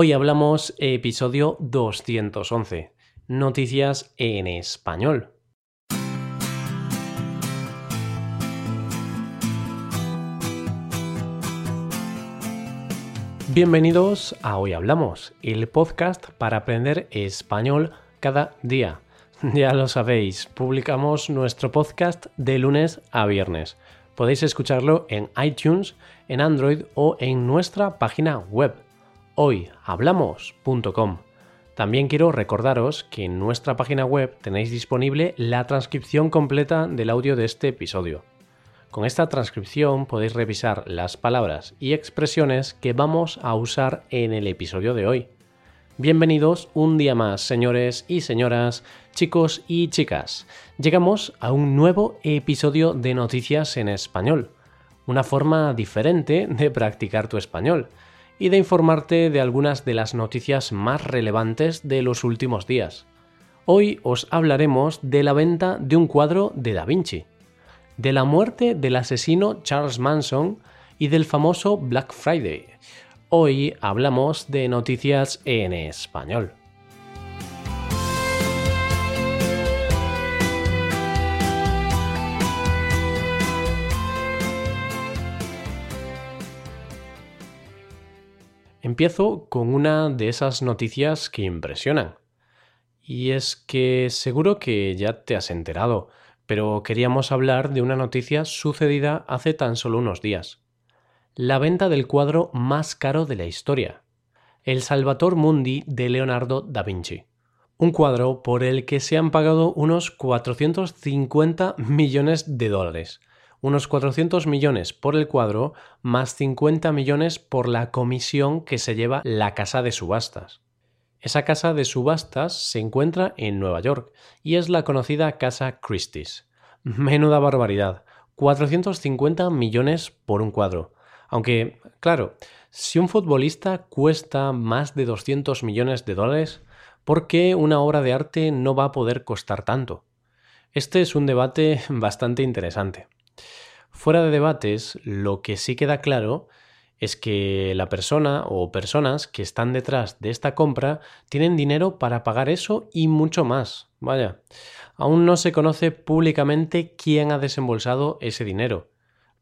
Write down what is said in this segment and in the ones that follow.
Hoy hablamos episodio 211, noticias en español. Bienvenidos a Hoy Hablamos, el podcast para aprender español cada día. Ya lo sabéis, publicamos nuestro podcast de lunes a viernes. Podéis escucharlo en iTunes, en Android o en nuestra página web hoyhablamos.com. También quiero recordaros que en nuestra página web tenéis disponible la transcripción completa del audio de este episodio. Con esta transcripción podéis revisar las palabras y expresiones que vamos a usar en el episodio de hoy. Bienvenidos un día más, señores y señoras, chicos y chicas. Llegamos a un nuevo episodio de Noticias en Español, una forma diferente de practicar tu español y de informarte de algunas de las noticias más relevantes de los últimos días. Hoy os hablaremos de la venta de un cuadro de Da Vinci, de la muerte del asesino Charles Manson y del famoso Black Friday. Hoy hablamos de noticias en español. Empiezo con una de esas noticias que impresionan. Y es que seguro que ya te has enterado, pero queríamos hablar de una noticia sucedida hace tan solo unos días. La venta del cuadro más caro de la historia, el Salvator Mundi de Leonardo da Vinci. Un cuadro por el que se han pagado unos 450 millones de dólares, unos 400 millones por el cuadro más 50 millones por la comisión que se lleva la casa de subastas. Esa casa de subastas se encuentra en Nueva York y es la conocida Casa Christie's. Menuda barbaridad. 450 millones por un cuadro. Aunque, claro, si un futbolista cuesta más de 200 millones de dólares, ¿por qué una obra de arte no va a poder costar tanto? Este es un debate bastante interesante. Fuera de debates, lo que sí queda claro es que la persona o personas que están detrás de esta compra tienen dinero para pagar eso y mucho más. Vaya, aún no se conoce públicamente quién ha desembolsado ese dinero,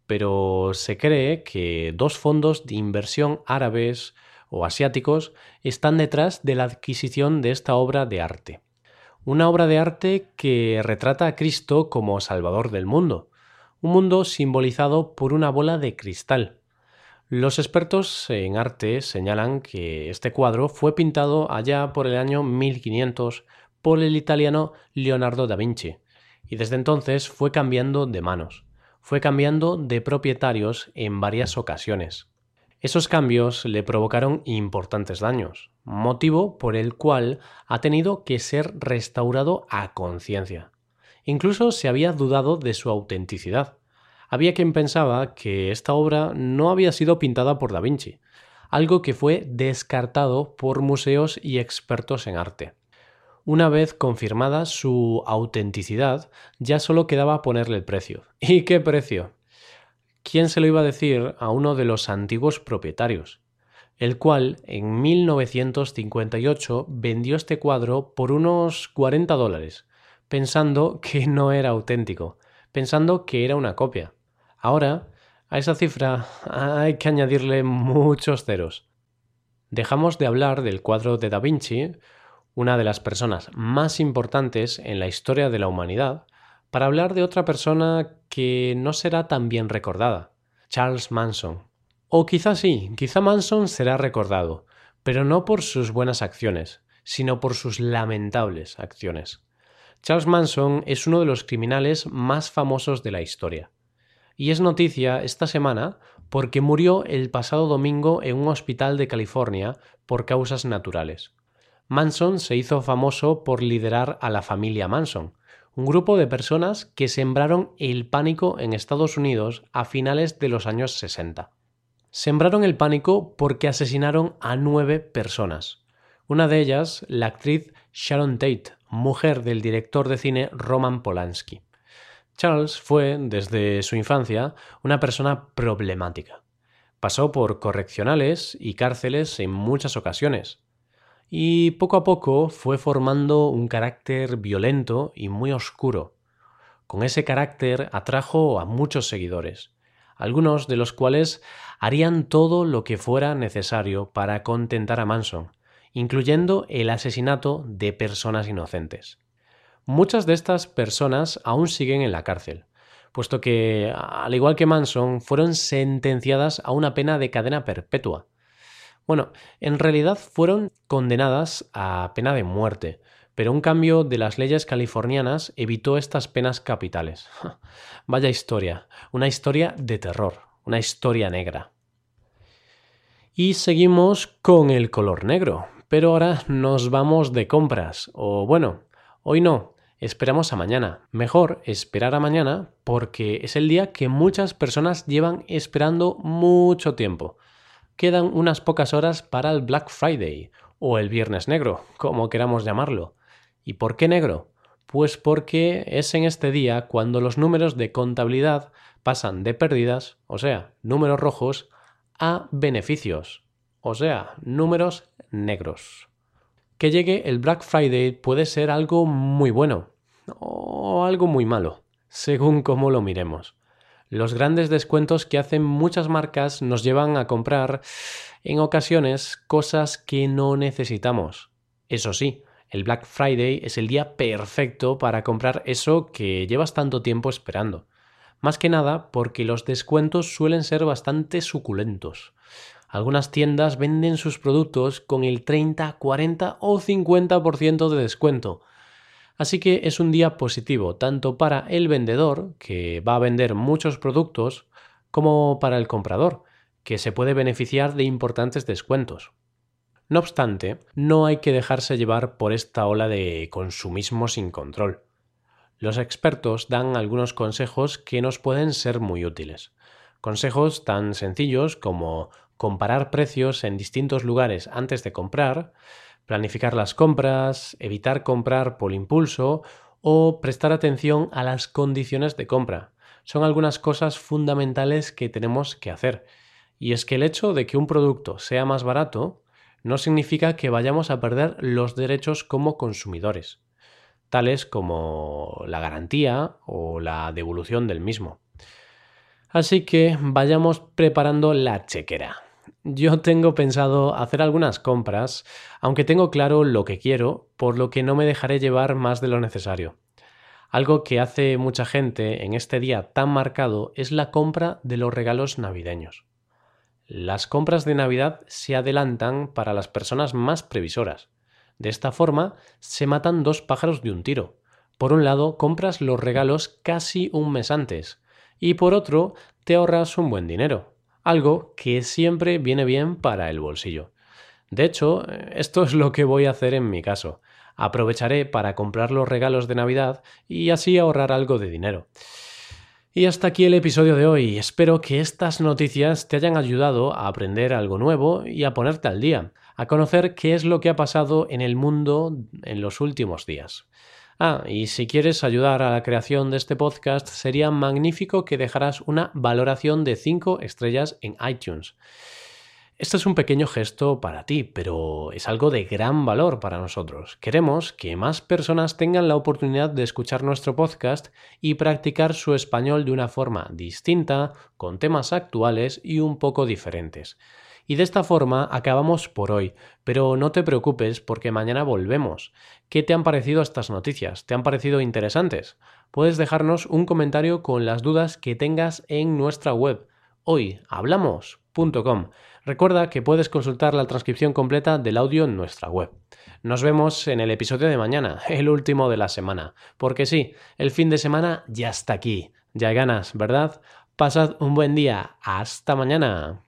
pero se cree que dos fondos de inversión árabes o asiáticos están detrás de la adquisición de esta obra de arte. Una obra de arte que retrata a Cristo como Salvador del mundo, un mundo simbolizado por una bola de cristal. Los expertos en arte señalan que este cuadro fue pintado allá por el año 1500 por el italiano Leonardo da Vinci, y desde entonces fue cambiando de manos, fue cambiando de propietarios en varias ocasiones. Esos cambios le provocaron importantes daños, motivo por el cual ha tenido que ser restaurado a conciencia. Incluso se había dudado de su autenticidad. Había quien pensaba que esta obra no había sido pintada por Da Vinci, algo que fue descartado por museos y expertos en arte. Una vez confirmada su autenticidad, ya solo quedaba ponerle el precio. ¿Y qué precio? ¿Quién se lo iba a decir a uno de los antiguos propietarios? el cual en 1958 vendió este cuadro por unos 40 dólares, pensando que no era auténtico, pensando que era una copia. Ahora, a esa cifra hay que añadirle muchos ceros. Dejamos de hablar del cuadro de Da Vinci, una de las personas más importantes en la historia de la humanidad, para hablar de otra persona que no será tan bien recordada, Charles Manson. O quizá sí, quizá Manson será recordado, pero no por sus buenas acciones, sino por sus lamentables acciones. Charles Manson es uno de los criminales más famosos de la historia. Y es noticia esta semana porque murió el pasado domingo en un hospital de California por causas naturales. Manson se hizo famoso por liderar a la familia Manson, un grupo de personas que sembraron el pánico en Estados Unidos a finales de los años 60. Sembraron el pánico porque asesinaron a nueve personas. Una de ellas, la actriz Sharon Tate, mujer del director de cine Roman Polanski. Charles fue, desde su infancia, una persona problemática. Pasó por correccionales y cárceles en muchas ocasiones. Y poco a poco fue formando un carácter violento y muy oscuro. Con ese carácter atrajo a muchos seguidores, algunos de los cuales harían todo lo que fuera necesario para contentar a Manson, incluyendo el asesinato de personas inocentes. Muchas de estas personas aún siguen en la cárcel, puesto que, al igual que Manson, fueron sentenciadas a una pena de cadena perpetua. Bueno, en realidad fueron condenadas a pena de muerte, pero un cambio de las leyes californianas evitó estas penas capitales. Vaya historia, una historia de terror, una historia negra. Y seguimos con el color negro, pero ahora nos vamos de compras, o bueno, hoy no, esperamos a mañana. Mejor esperar a mañana porque es el día que muchas personas llevan esperando mucho tiempo. Quedan unas pocas horas para el Black Friday o el Viernes Negro, como queramos llamarlo. ¿Y por qué negro? Pues porque es en este día cuando los números de contabilidad pasan de pérdidas, o sea, números rojos, a beneficios, o sea, números negros. Que llegue el Black Friday puede ser algo muy bueno o algo muy malo, según cómo lo miremos. Los grandes descuentos que hacen muchas marcas nos llevan a comprar en ocasiones cosas que no necesitamos. Eso sí, el Black Friday es el día perfecto para comprar eso que llevas tanto tiempo esperando. Más que nada porque los descuentos suelen ser bastante suculentos. Algunas tiendas venden sus productos con el 30, 40 o 50% de descuento. Así que es un día positivo tanto para el vendedor, que va a vender muchos productos, como para el comprador, que se puede beneficiar de importantes descuentos. No obstante, no hay que dejarse llevar por esta ola de consumismo sin control. Los expertos dan algunos consejos que nos pueden ser muy útiles. Consejos tan sencillos como comparar precios en distintos lugares antes de comprar, planificar las compras, evitar comprar por impulso o prestar atención a las condiciones de compra. Son algunas cosas fundamentales que tenemos que hacer. Y es que el hecho de que un producto sea más barato no significa que vayamos a perder los derechos como consumidores, tales como la garantía o la devolución del mismo. Así que vayamos preparando la chequera. Yo tengo pensado hacer algunas compras, aunque tengo claro lo que quiero, por lo que no me dejaré llevar más de lo necesario. Algo que hace mucha gente en este día tan marcado es la compra de los regalos navideños. Las compras de Navidad se adelantan para las personas más previsoras. De esta forma, se matan dos pájaros de un tiro. Por un lado, compras los regalos casi un mes antes, y por otro, te ahorras un buen dinero algo que siempre viene bien para el bolsillo. De hecho, esto es lo que voy a hacer en mi caso. Aprovecharé para comprar los regalos de Navidad y así ahorrar algo de dinero. Y hasta aquí el episodio de hoy. Espero que estas noticias te hayan ayudado a aprender algo nuevo y a ponerte al día, a conocer qué es lo que ha pasado en el mundo en los últimos días. Ah, y si quieres ayudar a la creación de este podcast, sería magnífico que dejaras una valoración de 5 estrellas en iTunes. Este es un pequeño gesto para ti, pero es algo de gran valor para nosotros. Queremos que más personas tengan la oportunidad de escuchar nuestro podcast y practicar su español de una forma distinta, con temas actuales y un poco diferentes. Y de esta forma acabamos por hoy, pero no te preocupes porque mañana volvemos. ¿Qué te han parecido estas noticias? ¿Te han parecido interesantes? Puedes dejarnos un comentario con las dudas que tengas en nuestra web hoyhablamos.com. Recuerda que puedes consultar la transcripción completa del audio en nuestra web. Nos vemos en el episodio de mañana, el último de la semana. Porque sí, el fin de semana ya está aquí. Ya ganas, ¿verdad? Pasad un buen día. Hasta mañana.